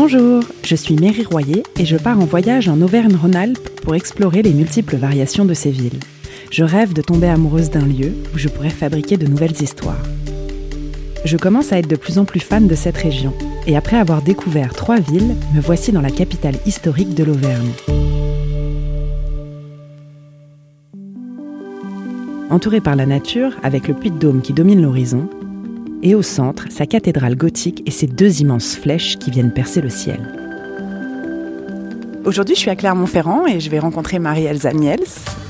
Bonjour, je suis Mary Royer et je pars en voyage en Auvergne-Rhône-Alpes pour explorer les multiples variations de ces villes. Je rêve de tomber amoureuse d'un lieu où je pourrais fabriquer de nouvelles histoires. Je commence à être de plus en plus fan de cette région et après avoir découvert trois villes, me voici dans la capitale historique de l'Auvergne. Entourée par la nature, avec le puits de Dôme qui domine l'horizon, et au centre, sa cathédrale gothique et ses deux immenses flèches qui viennent percer le ciel. Aujourd'hui, je suis à Clermont-Ferrand et je vais rencontrer Marie-Elsa Niels,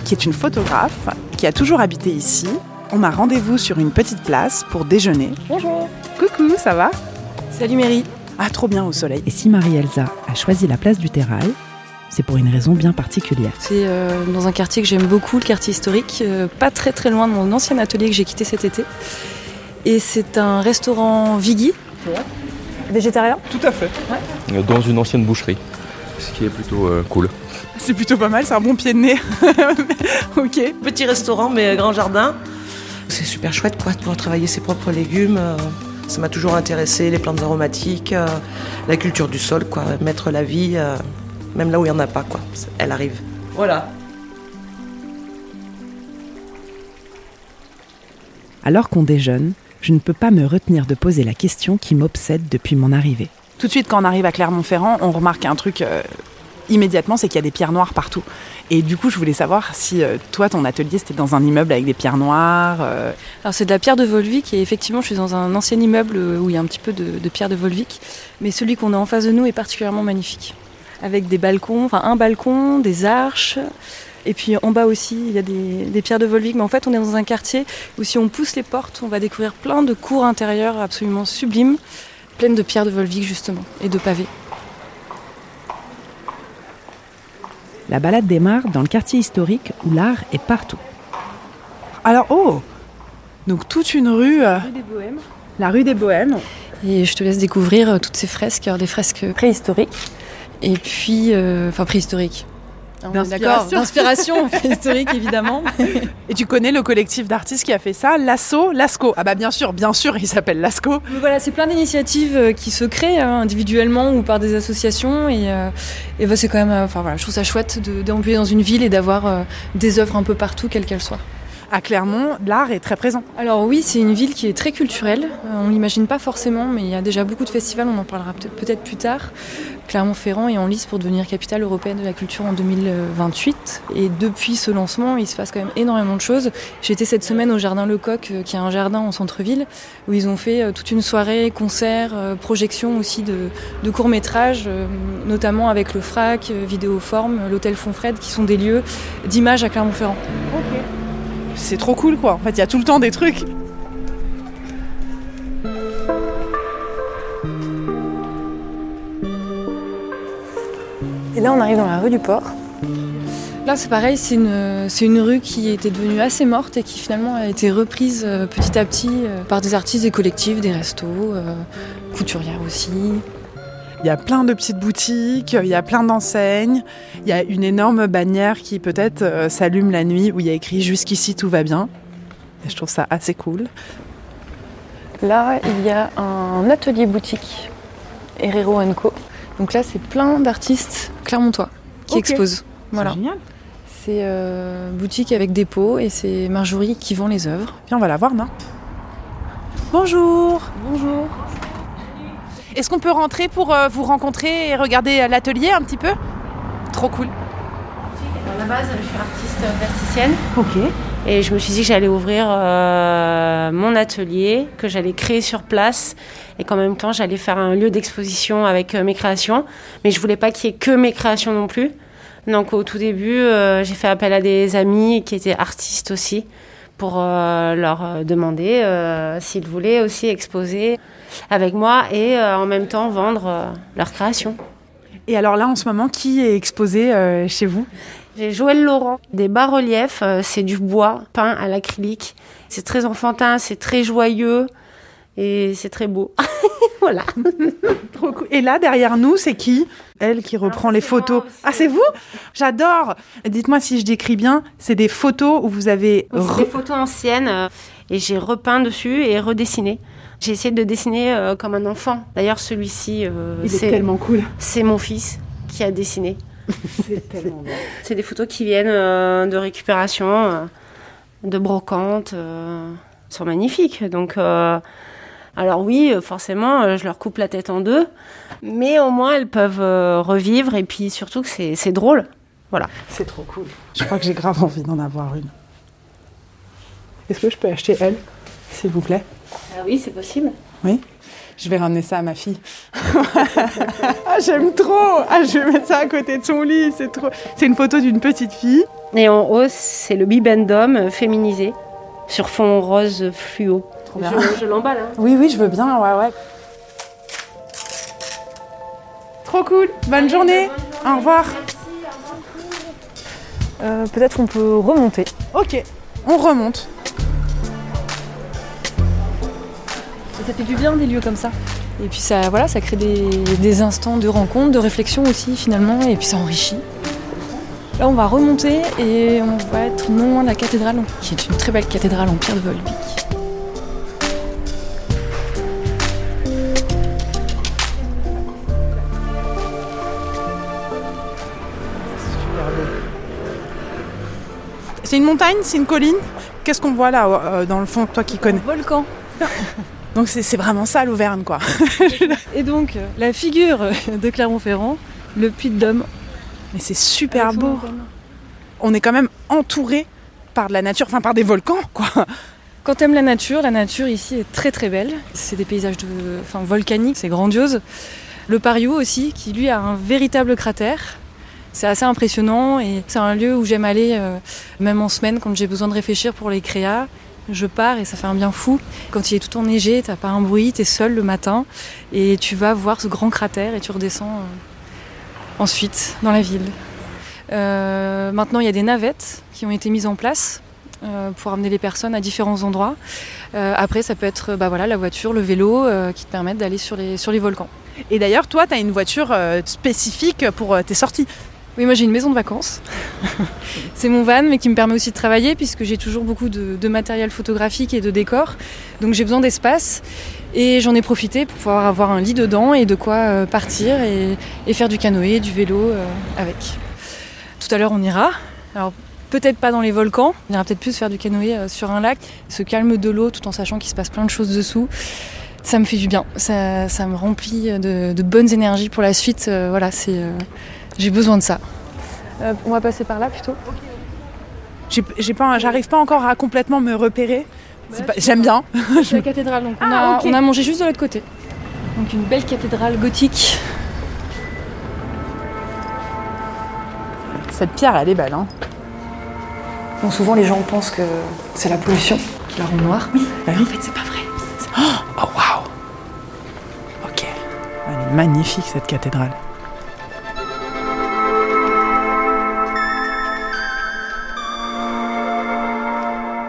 qui est une photographe qui a toujours habité ici. On a rendez-vous sur une petite place pour déjeuner. Bonjour. Coucou, ça va? Salut Mary. Ah, trop bien au soleil. Et si Marie-Elsa a choisi la place du Terrail, c'est pour une raison bien particulière. C'est euh, dans un quartier que j'aime beaucoup, le quartier historique, euh, pas très très loin de mon ancien atelier que j'ai quitté cet été. Et c'est un restaurant Viggy. Végétarien Tout à fait. Dans une ancienne boucherie, ce qui est plutôt euh, cool. C'est plutôt pas mal, c'est un bon pied de nez. ok. Petit restaurant mais grand jardin. C'est super chouette quoi, de pouvoir travailler ses propres légumes. euh, Ça m'a toujours intéressé, les plantes aromatiques, euh, la culture du sol, quoi, mettre la vie, même là où il n'y en a pas, quoi. Elle arrive. Voilà. Alors qu'on déjeune, je ne peux pas me retenir de poser la question qui m'obsède depuis mon arrivée. Tout de suite, quand on arrive à Clermont-Ferrand, on remarque un truc euh, immédiatement, c'est qu'il y a des pierres noires partout. Et du coup, je voulais savoir si euh, toi, ton atelier, c'était dans un immeuble avec des pierres noires. euh, Alors c'est de la pierre de Volvic et effectivement je suis dans un ancien immeuble où il y a un petit peu de, de pierre de Volvic. Mais celui qu'on a en face de nous est particulièrement magnifique. Avec des balcons, enfin un balcon, des arches. Et puis en bas aussi, il y a des, des pierres de Volvic. Mais en fait, on est dans un quartier où si on pousse les portes, on va découvrir plein de cours intérieures absolument sublimes, pleines de pierres de Volvic justement, et de pavés. La balade démarre dans le quartier historique où l'art est partout. Alors, oh Donc, toute une rue, euh, des Bohèmes. la rue des Bohèmes. Et je te laisse découvrir euh, toutes ces fresques, alors des fresques préhistoriques. Et puis, euh, enfin préhistoriques. Est D'accord, D'inspiration. préhistorique évidemment. Et tu connais le collectif d'artistes qui a fait ça, Lasso, Lasco. Ah bah bien sûr, bien sûr, il s'appelle Lasco. Mais voilà, c'est plein d'initiatives euh, qui se créent hein, individuellement ou par des associations. Et, euh, et bah, c'est quand même, euh, enfin voilà, je trouve ça chouette de déambuler dans une ville et d'avoir des œuvres un peu partout, quelles qu'elles soient. À Clermont, l'art est très présent. Alors oui, c'est une ville qui est très culturelle. On l'imagine pas forcément, mais il y a déjà beaucoup de festivals. On en parlera peut-être plus tard. Clermont-Ferrand est en lice pour devenir capitale européenne de la culture en 2028. Et depuis ce lancement, il se passe quand même énormément de choses. J'étais cette semaine au jardin Lecoq, euh, qui est un jardin en centre-ville, où ils ont fait euh, toute une soirée, concert, euh, projection aussi de, courts-métrages, notamment avec le FRAC, Vidéoforme, l'hôtel Fonfred, qui sont des lieux d'image à Clermont-Ferrand. C'est trop cool quoi. En fait, il y a tout le temps des trucs. Et là, on arrive dans la rue du Port. Là, c'est pareil, c'est une, rue qui était devenue assez morte et qui finalement a été reprise euh, petit à petit euh, par des artistes, des collectifs, des restos, euh, couturières aussi. Il y a plein de petites boutiques, il y a plein d'enseignes, il y a une énorme bannière qui peut-être euh, s'allume la nuit où il y a écrit Jusqu'ici tout va bien. Et je trouve ça assez cool. Là, il y a un atelier boutique, Herrero Co. Donc là, c'est plein d'artistes clermontois qui Ok. exposent. Voilà. C'est génial. C'est euh, boutique avec des pots et c'est Marjorie qui vend les œuvres. Puis on va la voir, non? Bonjour Bonjour. Est-ce qu'on peut rentrer pour euh, vous rencontrer et regarder euh, l'atelier un petit peu? Trop cool. À la base, je suis artiste plasticienne Ok. Et je me suis dit que j'allais ouvrir euh, mon atelier, que j'allais créer sur place et qu'en même temps j'allais faire un lieu d'exposition avec euh, mes créations. Mais je voulais pas qu'il y ait que mes créations non plus. Donc au tout début, euh, j'ai fait appel à des amis qui étaient artistes aussi pour leur demander s'ils voulaient aussi exposer avec moi et en même temps vendre leurs créations. Et alors là, en ce moment, qui est exposé chez vous? J'ai Joël Laurent, des bas-reliefs, euh, c'est du bois peint à l'acrylique. C'est très enfantin, c'est très joyeux. Et c'est très beau. voilà. Trop cool. Et là, derrière nous, c'est qui? Elle qui reprend les photos. Ah, c'est vous? J'adore. Dites-moi si je décris bien. C'est des photos où vous avez. Re- des photos anciennes euh, et j'ai repeint dessus et redessiné. J'ai essayé de dessiner euh, comme un enfant. D'ailleurs, celui-ci, euh, c'est cool. c'est mon fils qui a dessiné. C'est tellement bien. C'est des photos qui viennent euh, de récupération, euh, de brocante. euh, Elles sont magnifiques. Donc, euh, alors oui, forcément, je leur coupe la tête en deux, mais au moins elles peuvent euh, revivre et puis surtout que c'est c'est drôle. Voilà. C'est trop cool. Je crois que j'ai grave envie d'en avoir une. Est-ce que je peux acheter elle, s'il vous plaît? Ah oui, c'est possible. Oui. Je vais ramener ça à ma fille. ah, j'aime trop. Ah, je vais mettre ça à côté de son lit. C'est trop. C'est une photo d'une petite fille. Et en haut, c'est le bibendum féminisé sur fond rose fluo. Trop bien. Je, je l'emballe. Hein. Oui, oui, je veux bien. Ouais, ouais. Trop cool. Bonne journée. Au revoir. Euh, Peut-être on peut remonter. Ok. On remonte. Ça fait du bien des lieux comme ça. Et puis ça, voilà, ça crée des, des instants de rencontre, de réflexion aussi finalement, et puis ça enrichit. Là, on va remonter et on va être non loin de la cathédrale, qui est une très belle cathédrale en pierre de Volvic. C'est une montagne, c'est une colline? Qu'est-ce qu'on voit là euh, dans le fond, toi qui connais? Volcan. Donc c'est vraiment ça l'Auvergne, quoi. Et donc, euh, la figure de Clermont-Ferrand, le Puy de Dôme. Mais c'est super Avec beau. On est quand même entouré par de la nature, enfin par des volcans, quoi. Quand t'aimes la nature, la nature ici est très très belle. C'est des paysages de, enfin, volcaniques, c'est grandiose. Le Pariou aussi, qui lui a un véritable cratère. C'est assez impressionnant et c'est un lieu où j'aime aller, euh, même en semaine, quand j'ai besoin de réfléchir pour les créas. Je pars et ça fait un bien fou. Quand il est tout enneigé, t'as pas un bruit, t'es seul le matin et tu vas voir ce grand cratère et tu redescends euh, ensuite dans la ville. Euh, maintenant, il y a des navettes qui ont été mises en place euh, pour amener les personnes à différents endroits. Après, ça peut être bah, la voiture, le vélo qui te permettent d'aller sur les, sur les volcans. Et d'ailleurs, toi, tu as une voiture spécifique pour tes sorties. Oui, moi j'ai une maison de vacances. c'est mon van, mais qui me permet aussi de travailler puisque j'ai toujours beaucoup de, de matériel photographique et de décor. Donc j'ai besoin d'espace et j'en ai profité pour pouvoir avoir un lit dedans et de quoi euh, partir et, et faire du canoë, du vélo euh, avec. Tout à l'heure, on ira. Alors peut-être pas dans les volcans, on ira peut-être plus faire du canoë euh, sur un lac, se calme de l'eau tout en sachant qu'il se passe plein de choses dessous. Ça me fait du bien, ça, ça me remplit de, de bonnes énergies pour la suite. Euh, voilà, c'est, euh, j'ai besoin de ça. Euh, on va passer par là plutôt. J'ai- pas, j'arrive pas encore à complètement me repérer. Pas- J'aime bien. C'est la cathédrale, donc on, Ah, a, on a mangé juste de l'autre côté. Donc une belle cathédrale gothique. Cette pierre, elle est belle. Hein. Bon, souvent les gens pensent que c'est la pollution qui la rend noire. Oui, Bah mais en fait c'est pas vrai. Oh waouh Ok. Elle est magnifique cette cathédrale.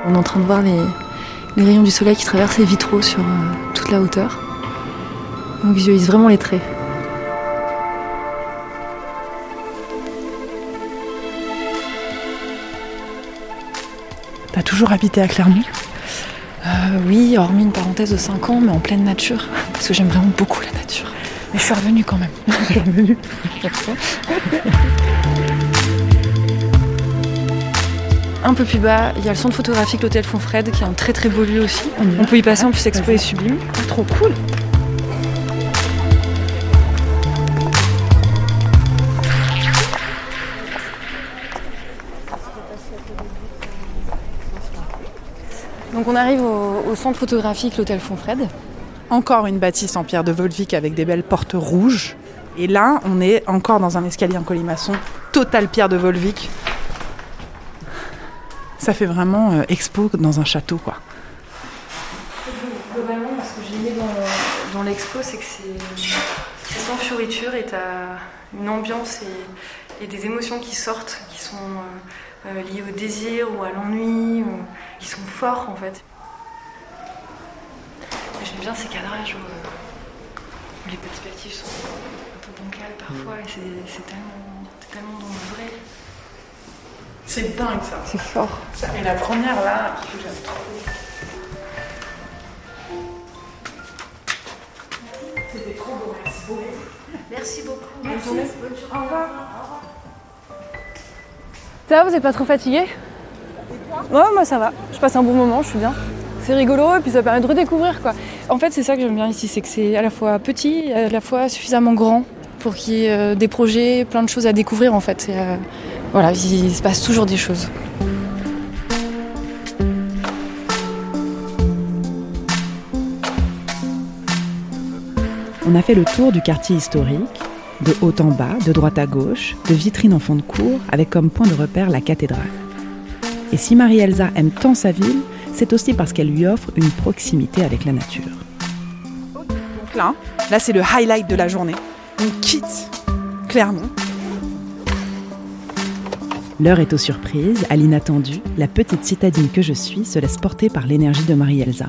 On est en train de voir les, les rayons du soleil qui traversent les vitraux sur euh, toute la hauteur. On visualise vraiment les traits. T'as toujours habité à Clermont? Euh, oui, hormis une parenthèse de 5 ans, mais en pleine nature. Parce que j'aime vraiment beaucoup la nature. Mais je suis revenue quand même. je suis revenue. Un peu plus bas, il y a le centre photographique, l'hôtel Fonfred, qui est un très très beau lieu aussi. On peut y passer, en plus l'expo est sublime. Trop cool. Donc on arrive au, centre photographique, l'hôtel Fonfred. Encore une bâtisse en pierre de Volvic avec des belles portes rouges. Et là, on est encore dans un escalier en colimaçon, total pierre de Volvic. Ça fait vraiment euh, expo dans un château, quoi. Globalement, ce que j'ai aimé dans, dans l'expo, c'est que c'est sans fioriture et tu as une ambiance et, et des émotions qui sortent, qui sont euh, euh, liées au désir ou à l'ennui, qui sont forts en fait. J'aime bien ces cadrages où, où les perspectives sont un peu bancales parfois et c'est c'est tellement, C'est dingue ça. C'est fort. Ça, Et la première là, j'aime trop. C'était trop beau, merci beaucoup. Merci beaucoup. Bonne journée. Au revoir. Ça va, vous êtes pas trop fatigué? Ouais, moi ça va. Je passe un bon moment, je suis bien. C'est rigolo et puis ça permet de redécouvrir quoi. En fait, c'est ça que j'aime bien ici, c'est que c'est à la fois petit et à la fois suffisamment grand pour qu'il y ait euh, des projets, plein de choses à découvrir en fait. Voilà, il, il se passe toujours des choses. On a fait le tour du quartier historique, de haut en bas, de droite à gauche, de vitrine en fond de cour, avec comme point de repère la cathédrale. Et si Marie-Elsa aime tant sa ville, c'est aussi parce qu'elle lui offre une proximité avec la nature. Donc là, là c'est le highlight de la journée. On quitte Clermont. L'heure est aux surprises, à l'inattendu, la petite citadine que je suis se laisse porter par l'énergie de Marie-Elsa.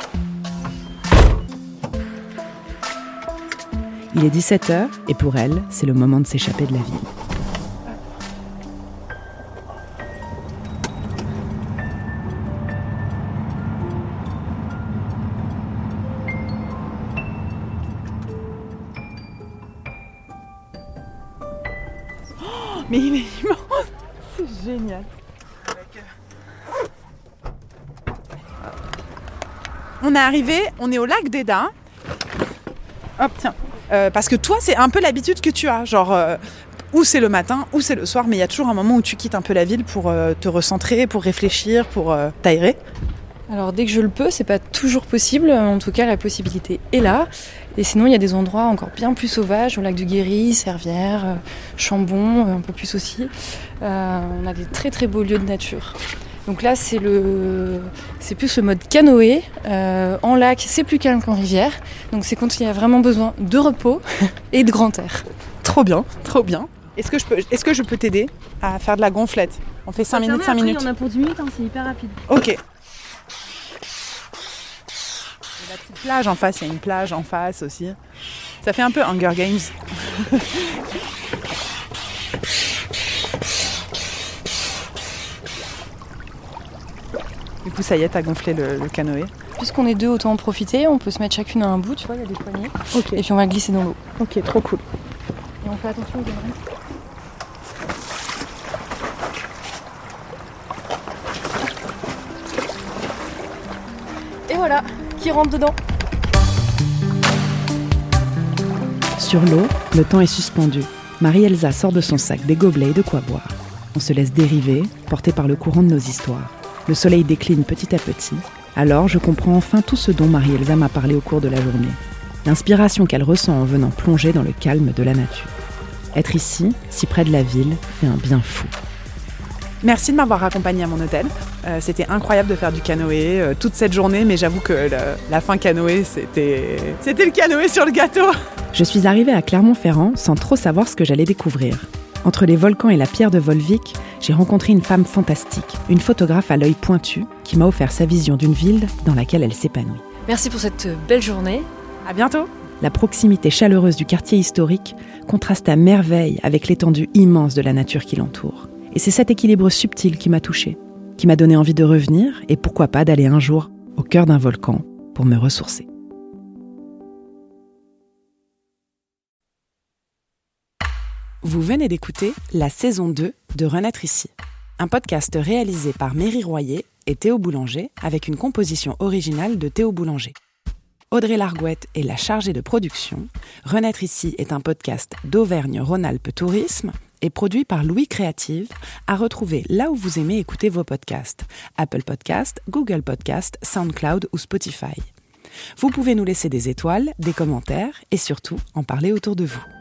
Il est 17h et pour elle, c'est le moment de s'échapper de la ville. Mais il est immense. Génial. On est arrivé, on est au lac d'Eda. Hop, tiens. Euh, parce que toi, c'est un peu l'habitude que tu as. Genre, euh, ou c'est le matin, ou c'est le soir, mais il y a toujours un moment où tu quittes un peu la ville pour euh, te recentrer, pour réfléchir, pour t'aérer. Alors dès que je le peux, c'est pas toujours possible. En tout cas, la possibilité est là. Et sinon, il y a des endroits encore bien plus sauvages, au lac du Guéry, Servières, euh, Chambon, euh, un peu plus aussi. Euh, on a des très très beaux lieux de nature. Donc là, c'est le, c'est plus le mode canoë. Euh, en lac, c'est plus calme qu'en rivière. Donc c'est quand il y a vraiment besoin de repos et de grand air. Trop bien, trop bien. Est-ce que je peux, est-ce que je peux t'aider à faire de la gonflette? On fait 5 minutes, 5 minutes. a pour 10 minutes, c'est hyper rapide. Ok. Il y a la petite plage en face, il y a une plage en face aussi. Ça fait un peu Hunger Games. du coup, ça y est, t'as gonflé le, le canoë. Puisqu'on est deux, autant en profiter. On peut se mettre chacune à un bout, tu vois, il y a des poignées. Ok, Et puis on va glisser dans l'eau. ok, trop cool. Et on fait attention aux galeries. Et voilà, qui rentre dedans. Sur l'eau, le temps est suspendu. Marie-Elsa sort de son sac des gobelets et de quoi boire. On se laisse dériver, porté par le courant de nos histoires. Le soleil décline petit à petit. Alors, je comprends enfin tout ce dont Marie-Elsa m'a parlé au cours de la journée. L'inspiration qu'elle ressent en venant plonger dans le calme de la nature. Être ici, si près de la ville, fait un bien fou. Merci de m'avoir accompagnée à mon hôtel. Euh, c'était incroyable de faire du canoë euh, toute cette journée, mais j'avoue que la, la fin canoë, c'était, c'était le canoë sur le gâteau. Je suis arrivée à Clermont-Ferrand sans trop savoir ce que j'allais découvrir. Entre les volcans et la pierre de Volvic, j'ai rencontré une femme fantastique, une photographe à l'œil pointu qui m'a offert sa vision d'une ville dans laquelle elle s'épanouit. Merci pour cette belle journée. À bientôt. La proximité chaleureuse du quartier historique contraste à merveille avec l'étendue immense de la nature qui l'entoure. Et c'est cet équilibre subtil qui m'a touchée, qui m'a donné envie de revenir et pourquoi pas d'aller un jour au cœur d'un volcan pour me ressourcer. Vous venez d'écouter la saison 2 de Renaître ici, un podcast réalisé par Méry Royer et Théo Boulanger avec une composition originale de Théo Boulanger. Audrey Largouette est la chargée de production. Renaître ici est un podcast d'Auvergne-Rhône-Alpes Tourisme et produit par Louis Créative, à retrouver là où vous aimez écouter vos podcasts, Apple Podcasts, Google Podcasts, SoundCloud ou Spotify. Vous pouvez nous laisser des étoiles, des commentaires et surtout en parler autour de vous.